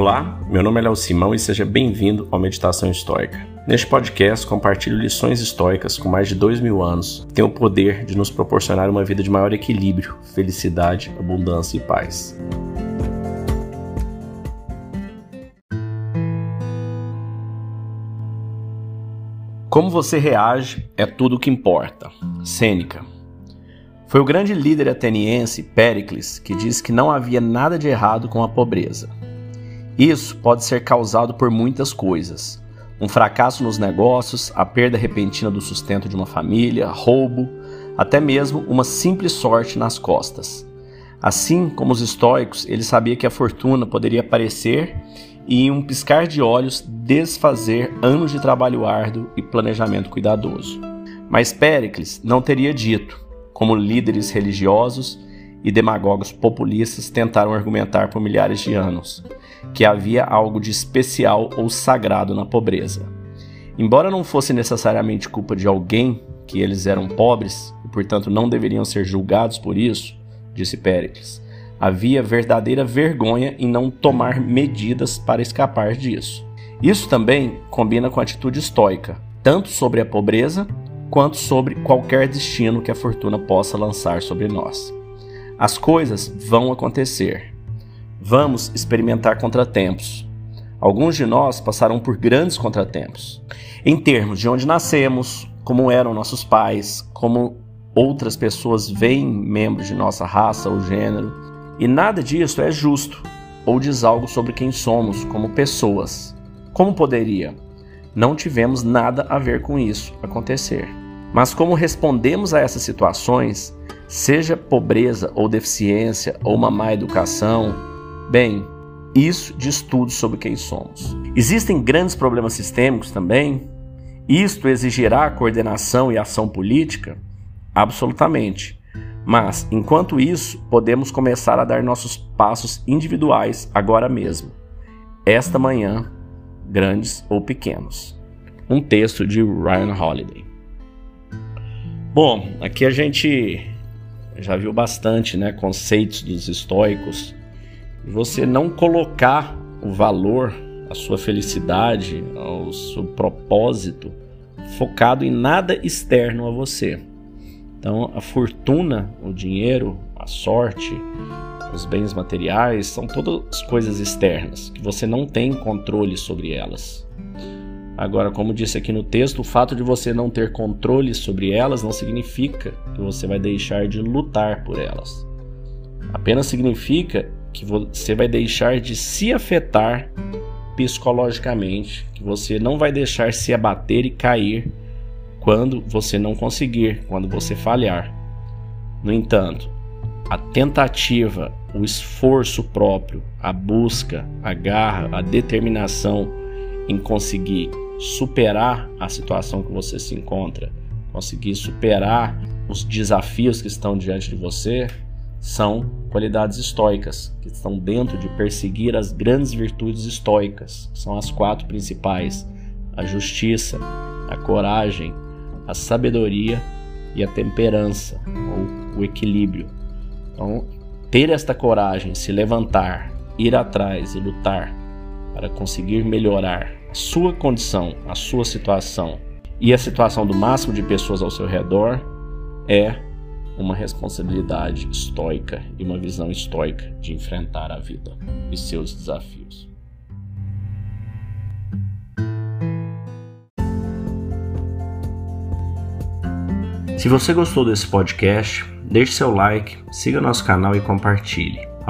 Olá, meu nome é Léo Simão e seja bem-vindo ao Meditação Histórica. Neste podcast, compartilho lições históricas com mais de dois mil anos que têm o poder de nos proporcionar uma vida de maior equilíbrio, felicidade, abundância e paz. Como você reage é tudo o que importa. Sêneca. Foi o grande líder ateniense Péricles que disse que não havia nada de errado com a pobreza. Isso pode ser causado por muitas coisas: um fracasso nos negócios, a perda repentina do sustento de uma família, roubo, até mesmo uma simples sorte nas costas. Assim como os estoicos, ele sabia que a fortuna poderia aparecer e, em um piscar de olhos, desfazer anos de trabalho árduo e planejamento cuidadoso. Mas Péricles não teria dito, como líderes religiosos e demagogos populistas tentaram argumentar por milhares de anos, que havia algo de especial ou sagrado na pobreza. Embora não fosse necessariamente culpa de alguém que eles eram pobres e, portanto, não deveriam ser julgados por isso, disse Péricles, havia verdadeira vergonha em não tomar medidas para escapar disso. Isso também combina com a atitude estoica, tanto sobre a pobreza quanto sobre qualquer destino que a fortuna possa lançar sobre nós. As coisas vão acontecer. Vamos experimentar contratempos. Alguns de nós passaram por grandes contratempos. Em termos de onde nascemos, como eram nossos pais, como outras pessoas veem membros de nossa raça ou gênero, e nada disso é justo ou diz algo sobre quem somos como pessoas. Como poderia? Não tivemos nada a ver com isso acontecer. Mas como respondemos a essas situações seja pobreza ou deficiência ou uma má educação, bem, isso diz tudo sobre quem somos. Existem grandes problemas sistêmicos também? Isto exigirá coordenação e ação política? Absolutamente. Mas, enquanto isso, podemos começar a dar nossos passos individuais agora mesmo. Esta manhã, grandes ou pequenos. Um texto de Ryan Holiday. Bom, aqui a gente já viu bastante, né, conceitos dos estoicos. Você não colocar o valor, a sua felicidade, o seu propósito focado em nada externo a você. Então, a fortuna, o dinheiro, a sorte, os bens materiais são todas coisas externas que você não tem controle sobre elas. Agora, como disse aqui no texto, o fato de você não ter controle sobre elas não significa que você vai deixar de lutar por elas. Apenas significa que você vai deixar de se afetar psicologicamente, que você não vai deixar se abater e cair quando você não conseguir, quando você falhar. No entanto, a tentativa, o esforço próprio, a busca, a garra, a determinação em conseguir superar a situação que você se encontra, conseguir superar os desafios que estão diante de você, são qualidades estoicas, que estão dentro de perseguir as grandes virtudes estoicas, são as quatro principais: a justiça, a coragem, a sabedoria e a temperança, ou o equilíbrio. Então, ter esta coragem, se levantar, ir atrás e lutar para conseguir melhorar sua condição, a sua situação e a situação do máximo de pessoas ao seu redor é uma responsabilidade estoica e uma visão estoica de enfrentar a vida e seus desafios. Se você gostou desse podcast, deixe seu like, siga nosso canal e compartilhe.